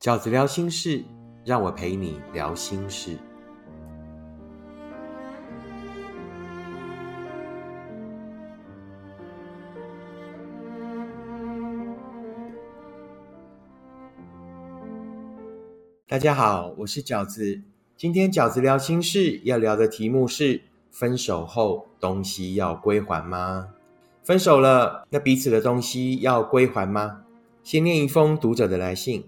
饺子聊心事，让我陪你聊心事。大家好，我是饺子。今天饺子聊心事要聊的题目是：分手后东西要归还吗？分手了，那彼此的东西要归还吗？先念一封读者的来信。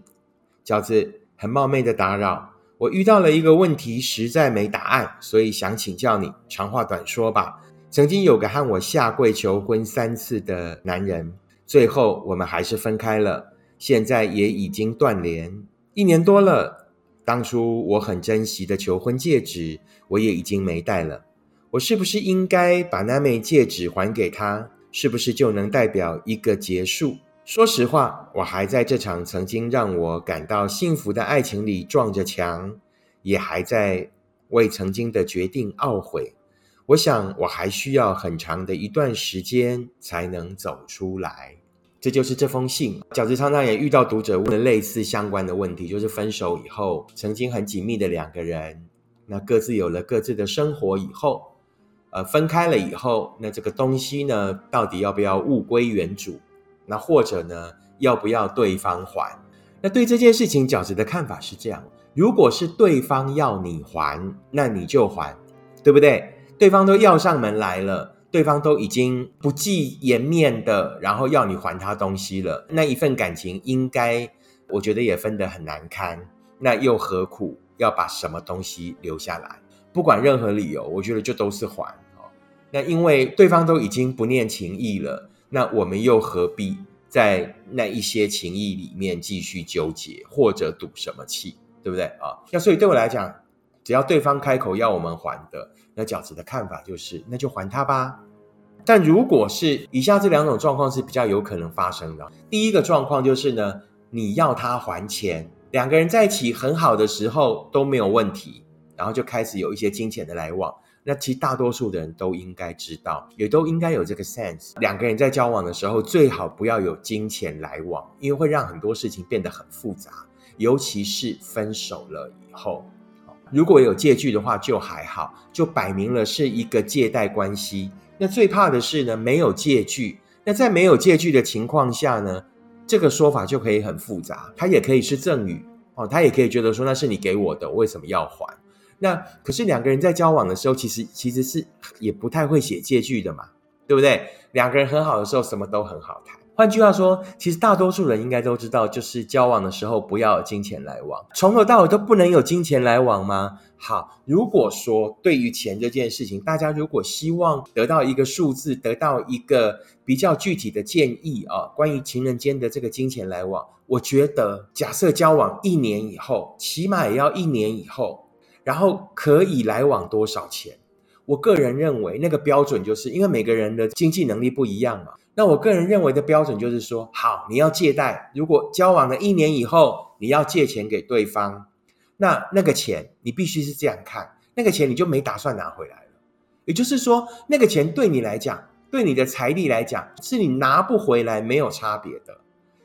饺子，很冒昧的打扰，我遇到了一个问题，实在没答案，所以想请教你。长话短说吧。曾经有个和我下跪求婚三次的男人，最后我们还是分开了，现在也已经断联一年多了。当初我很珍惜的求婚戒指，我也已经没戴了。我是不是应该把那枚戒指还给他？是不是就能代表一个结束？说实话，我还在这场曾经让我感到幸福的爱情里撞着墙，也还在为曾经的决定懊悔。我想，我还需要很长的一段时间才能走出来。这就是这封信。饺子常常也遇到读者问了类似相关的问题，就是分手以后，曾经很紧密的两个人，那各自有了各自的生活以后，呃，分开了以后，那这个东西呢，到底要不要物归原主？那或者呢，要不要对方还？那对这件事情，饺子的看法是这样：如果是对方要你还，那你就还，对不对？对方都要上门来了。对方都已经不计颜面的，然后要你还他东西了，那一份感情应该，我觉得也分得很难堪。那又何苦要把什么东西留下来？不管任何理由，我觉得就都是还哦。那因为对方都已经不念情义了，那我们又何必在那一些情谊里面继续纠结或者赌什么气，对不对啊？那所以对我来讲，只要对方开口要我们还的。那饺子的看法就是，那就还他吧。但如果是以下这两种状况是比较有可能发生的。第一个状况就是呢，你要他还钱，两个人在一起很好的时候都没有问题，然后就开始有一些金钱的来往。那其实大多数的人都应该知道，也都应该有这个 sense。两个人在交往的时候，最好不要有金钱来往，因为会让很多事情变得很复杂，尤其是分手了以后。如果有借据的话，就还好，就摆明了是一个借贷关系。那最怕的是呢，没有借据。那在没有借据的情况下呢，这个说法就可以很复杂。它也可以是赠与哦，他也可以觉得说那是你给我的，为什么要还？那可是两个人在交往的时候，其实其实是也不太会写借据的嘛，对不对？两个人很好的时候，什么都很好谈。换句话说，其实大多数人应该都知道，就是交往的时候不要有金钱来往，从头到尾都不能有金钱来往吗？好，如果说对于钱这件事情，大家如果希望得到一个数字，得到一个比较具体的建议啊，关于情人间的这个金钱来往，我觉得假设交往一年以后，起码也要一年以后，然后可以来往多少钱？我个人认为那个标准就是因为每个人的经济能力不一样嘛。那我个人认为的标准就是说，好，你要借贷，如果交往了一年以后，你要借钱给对方，那那个钱你必须是这样看，那个钱你就没打算拿回来了。也就是说，那个钱对你来讲，对你的财力来讲，是你拿不回来没有差别的。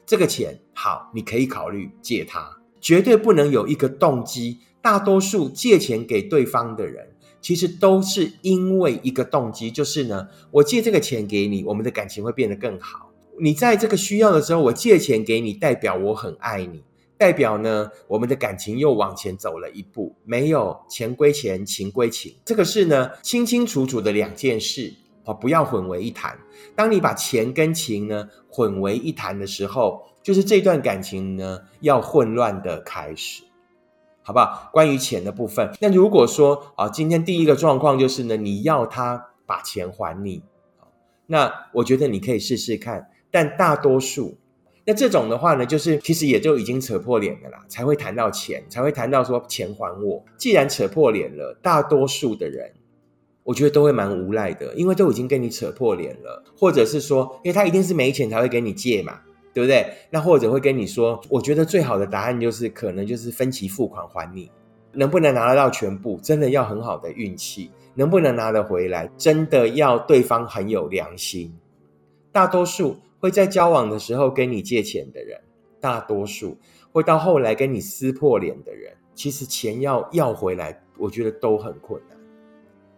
这个钱好，你可以考虑借他，绝对不能有一个动机。大多数借钱给对方的人。其实都是因为一个动机，就是呢，我借这个钱给你，我们的感情会变得更好。你在这个需要的时候，我借钱给你，代表我很爱你，代表呢，我们的感情又往前走了一步。没有钱归钱，情归情，这个是呢清清楚楚的两件事啊，不要混为一谈。当你把钱跟情呢混为一谈的时候，就是这段感情呢要混乱的开始。好不好？关于钱的部分，那如果说啊，今天第一个状况就是呢，你要他把钱还你，那我觉得你可以试试看。但大多数，那这种的话呢，就是其实也就已经扯破脸了啦，才会谈到钱，才会谈到说钱还我。既然扯破脸了，大多数的人，我觉得都会蛮无赖的，因为都已经跟你扯破脸了，或者是说，因为他一定是没钱才会给你借嘛。对不对？那或者会跟你说，我觉得最好的答案就是，可能就是分期付款还你，能不能拿得到全部，真的要很好的运气，能不能拿得回来，真的要对方很有良心。大多数会在交往的时候跟你借钱的人，大多数。会到后来跟你撕破脸的人，其实钱要要回来，我觉得都很困难，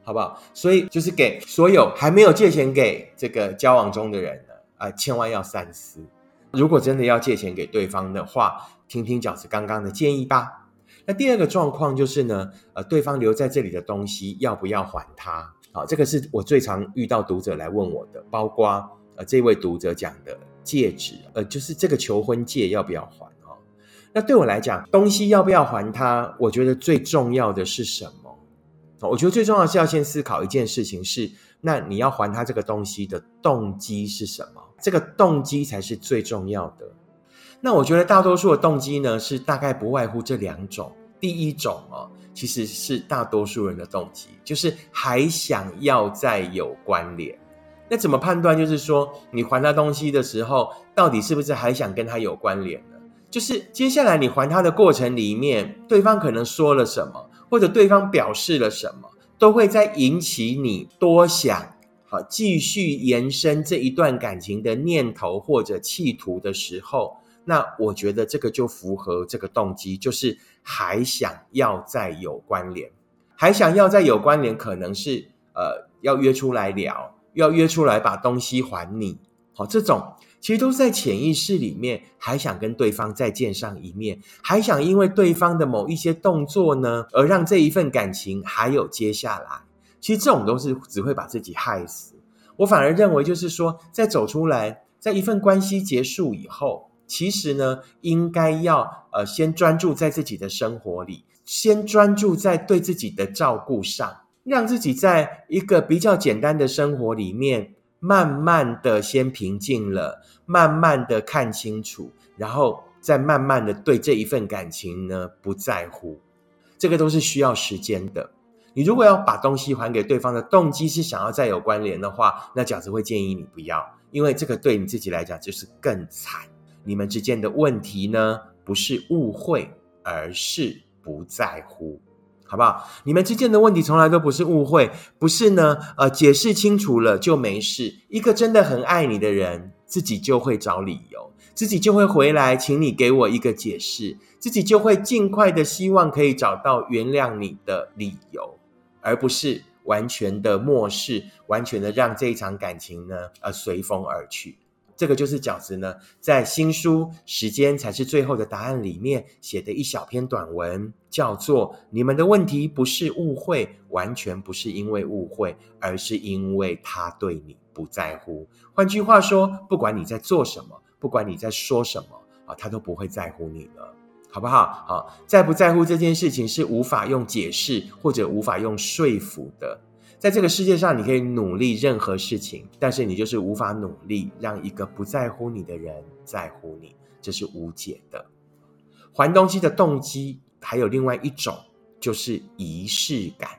好不好？所以就是给所有还没有借钱给这个交往中的人呢，啊，千万要三思。如果真的要借钱给对方的话，听听饺子刚刚的建议吧。那第二个状况就是呢，呃，对方留在这里的东西要不要还他？好，这个是我最常遇到读者来问我的，包括呃这位读者讲的戒指，呃，就是这个求婚戒要不要还？哈，那对我来讲，东西要不要还他？我觉得最重要的是什么？我觉得最重要是要先思考一件事情是，那你要还他这个东西的动机是什么？这个动机才是最重要的。那我觉得大多数的动机呢，是大概不外乎这两种。第一种哦，其实是大多数人的动机，就是还想要再有关联。那怎么判断？就是说，你还他东西的时候，到底是不是还想跟他有关联呢？就是接下来你还他的过程里面，对方可能说了什么，或者对方表示了什么，都会在引起你多想。好，继续延伸这一段感情的念头或者企图的时候，那我觉得这个就符合这个动机，就是还想要再有关联，还想要再有关联，可能是呃要约出来聊，要约出来把东西还你。好，这种其实都在潜意识里面，还想跟对方再见上一面，还想因为对方的某一些动作呢，而让这一份感情还有接下来。其实这种都是只会把自己害死。我反而认为，就是说，在走出来，在一份关系结束以后，其实呢，应该要呃，先专注在自己的生活里，先专注在对自己的照顾上，让自己在一个比较简单的生活里面，慢慢的先平静了，慢慢的看清楚，然后再慢慢的对这一份感情呢不在乎，这个都是需要时间的。你如果要把东西还给对方的动机是想要再有关联的话，那饺子会建议你不要，因为这个对你自己来讲就是更惨。你们之间的问题呢，不是误会，而是不在乎，好不好？你们之间的问题从来都不是误会，不是呢？呃，解释清楚了就没事。一个真的很爱你的人，自己就会找理由，自己就会回来，请你给我一个解释，自己就会尽快的希望可以找到原谅你的理由。而不是完全的漠视，完全的让这一场感情呢，呃，随风而去。这个就是饺子呢，在新书《时间才是最后的答案》里面写的一小篇短文，叫做“你们的问题不是误会，完全不是因为误会，而是因为他对你不在乎。换句话说，不管你在做什么，不管你在说什么，啊，他都不会在乎你了。”好不好？好，在不在乎这件事情是无法用解释或者无法用说服的。在这个世界上，你可以努力任何事情，但是你就是无法努力让一个不在乎你的人在乎你，这是无解的。还东西的动机还有另外一种，就是仪式感。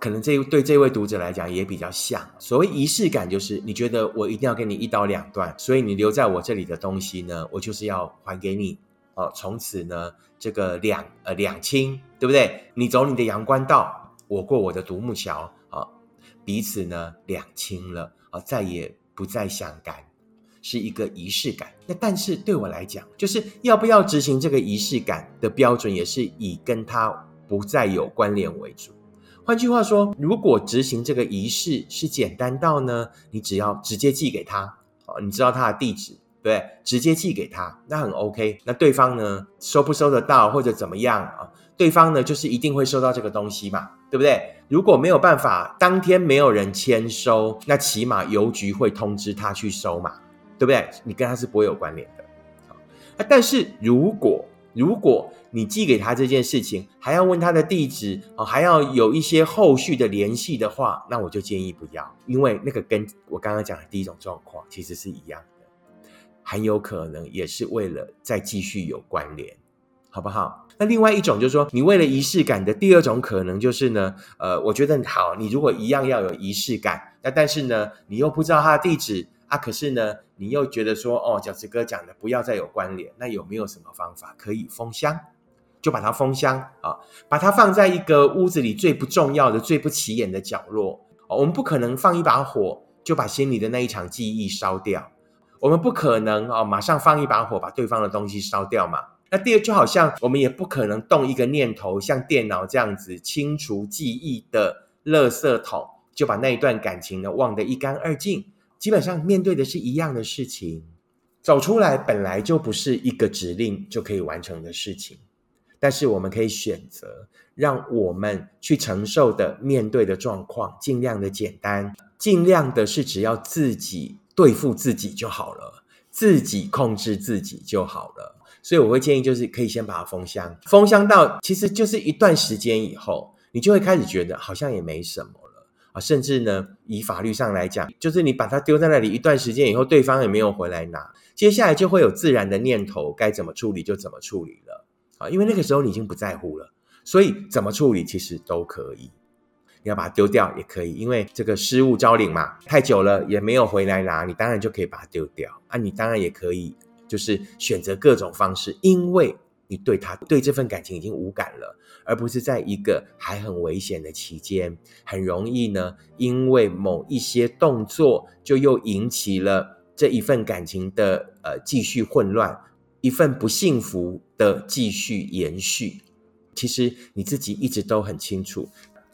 可能这对这位读者来讲也比较像。所谓仪式感，就是你觉得我一定要给你一刀两断，所以你留在我这里的东西呢，我就是要还给你。哦，从此呢，这个两呃两清，对不对？你走你的阳关道，我过我的独木桥，啊，彼此呢两清了，啊，再也不再相干，是一个仪式感。那但是对我来讲，就是要不要执行这个仪式感的标准，也是以跟他不再有关联为主。换句话说，如果执行这个仪式是简单到呢，你只要直接寄给他，哦，你知道他的地址。对，直接寄给他，那很 OK。那对方呢，收不收得到或者怎么样啊？对方呢，就是一定会收到这个东西嘛，对不对？如果没有办法当天没有人签收，那起码邮局会通知他去收嘛，对不对？你跟他是不会有关联的。啊，但是如果如果你寄给他这件事情，还要问他的地址哦，还要有一些后续的联系的话，那我就建议不要，因为那个跟我刚刚讲的第一种状况其实是一样。很有可能也是为了再继续有关联，好不好？那另外一种就是说，你为了仪式感的第二种可能就是呢，呃，我觉得好，你如果一样要有仪式感，那但是呢，你又不知道他的地址啊，可是呢，你又觉得说，哦，饺子哥讲的不要再有关联，那有没有什么方法可以封箱？就把它封箱啊，把它放在一个屋子里最不重要的、最不起眼的角落。我们不可能放一把火就把心里的那一场记忆烧掉。我们不可能哦，马上放一把火把对方的东西烧掉嘛？那第二，就好像我们也不可能动一个念头，像电脑这样子清除记忆的垃圾桶，就把那一段感情呢忘得一干二净。基本上面对的是一样的事情，走出来本来就不是一个指令就可以完成的事情，但是我们可以选择，让我们去承受的面对的状况尽量的简单，尽量的是只要自己对付自己就好了，自己控制自己就好了。所以我会建议，就是可以先把它封箱，封箱到其实就是一段时间以后，你就会开始觉得好像也没什么了啊。甚至呢，以法律上来讲，就是你把它丢在那里一段时间以后，对方也没有回来拿，接下来就会有自然的念头，该怎么处理就怎么处理了啊。因为那个时候你已经不在乎了，所以怎么处理其实都可以。你要把它丢掉也可以，因为这个失物招领嘛，太久了也没有回来拿，你当然就可以把它丢掉啊。你当然也可以。就是选择各种方式，因为你对他对这份感情已经无感了，而不是在一个还很危险的期间，很容易呢，因为某一些动作就又引起了这一份感情的呃继续混乱，一份不幸福的继续延续。其实你自己一直都很清楚，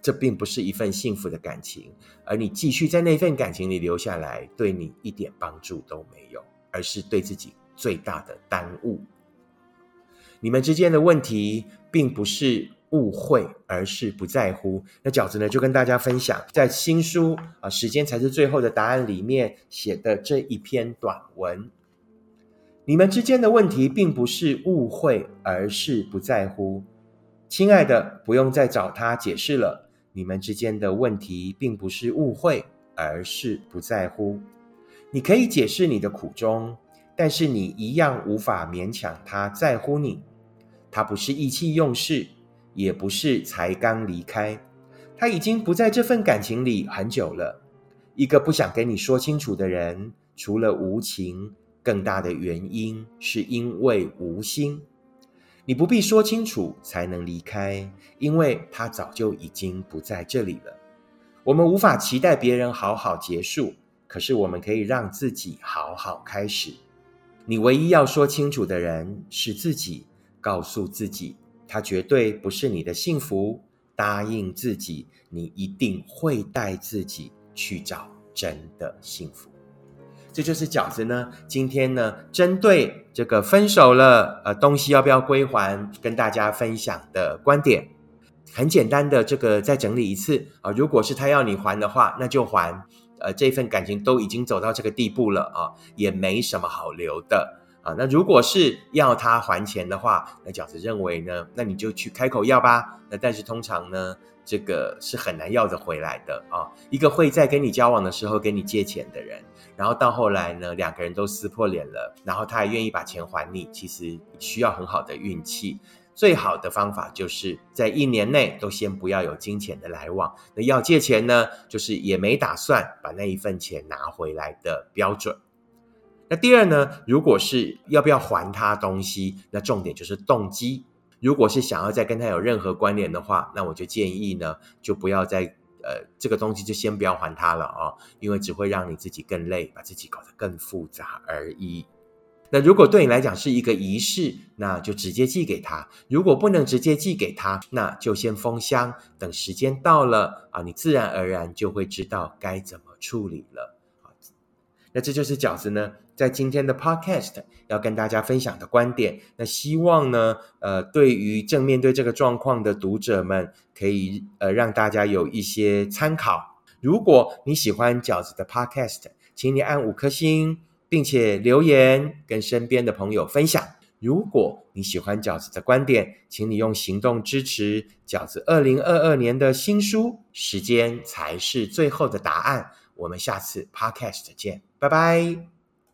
这并不是一份幸福的感情，而你继续在那份感情里留下来，对你一点帮助都没有，而是对自己。最大的耽误，你们之间的问题并不是误会，而是不在乎。那饺子呢，就跟大家分享，在新书啊，时间才是最后的答案里面写的这一篇短文。你们之间的问题并不是误会，而是不在乎。亲爱的，不用再找他解释了。你们之间的问题并不是误会，而是不在乎。你可以解释你的苦衷。但是你一样无法勉强他在乎你，他不是意气用事，也不是才刚离开，他已经不在这份感情里很久了。一个不想跟你说清楚的人，除了无情，更大的原因是因为无心。你不必说清楚才能离开，因为他早就已经不在这里了。我们无法期待别人好好结束，可是我们可以让自己好好开始。你唯一要说清楚的人是自己，告诉自己，他绝对不是你的幸福。答应自己，你一定会带自己去找真的幸福。这就是饺子呢，今天呢，针对这个分手了，呃，东西要不要归还，跟大家分享的观点，很简单的，这个再整理一次啊。如果是他要你还的话，那就还。呃，这份感情都已经走到这个地步了啊，也没什么好留的啊。那如果是要他还钱的话，那饺子认为呢，那你就去开口要吧。那但是通常呢，这个是很难要得回来的啊。一个会在跟你交往的时候跟你借钱的人，然后到后来呢，两个人都撕破脸了，然后他还愿意把钱还你，其实需要很好的运气。最好的方法就是在一年内都先不要有金钱的来往。那要借钱呢，就是也没打算把那一份钱拿回来的标准。那第二呢，如果是要不要还他东西，那重点就是动机。如果是想要再跟他有任何关联的话，那我就建议呢，就不要再呃这个东西就先不要还他了啊，因为只会让你自己更累，把自己搞得更复杂而已。那如果对你来讲是一个仪式，那就直接寄给他；如果不能直接寄给他，那就先封箱，等时间到了啊，你自然而然就会知道该怎么处理了。那这就是饺子呢，在今天的 Podcast 要跟大家分享的观点。那希望呢，呃，对于正面对这个状况的读者们，可以呃让大家有一些参考。如果你喜欢饺子的 Podcast，请你按五颗星。并且留言跟身边的朋友分享。如果你喜欢饺子的观点，请你用行动支持饺子二零二二年的新书。时间才是最后的答案。我们下次 Podcast 见，拜拜。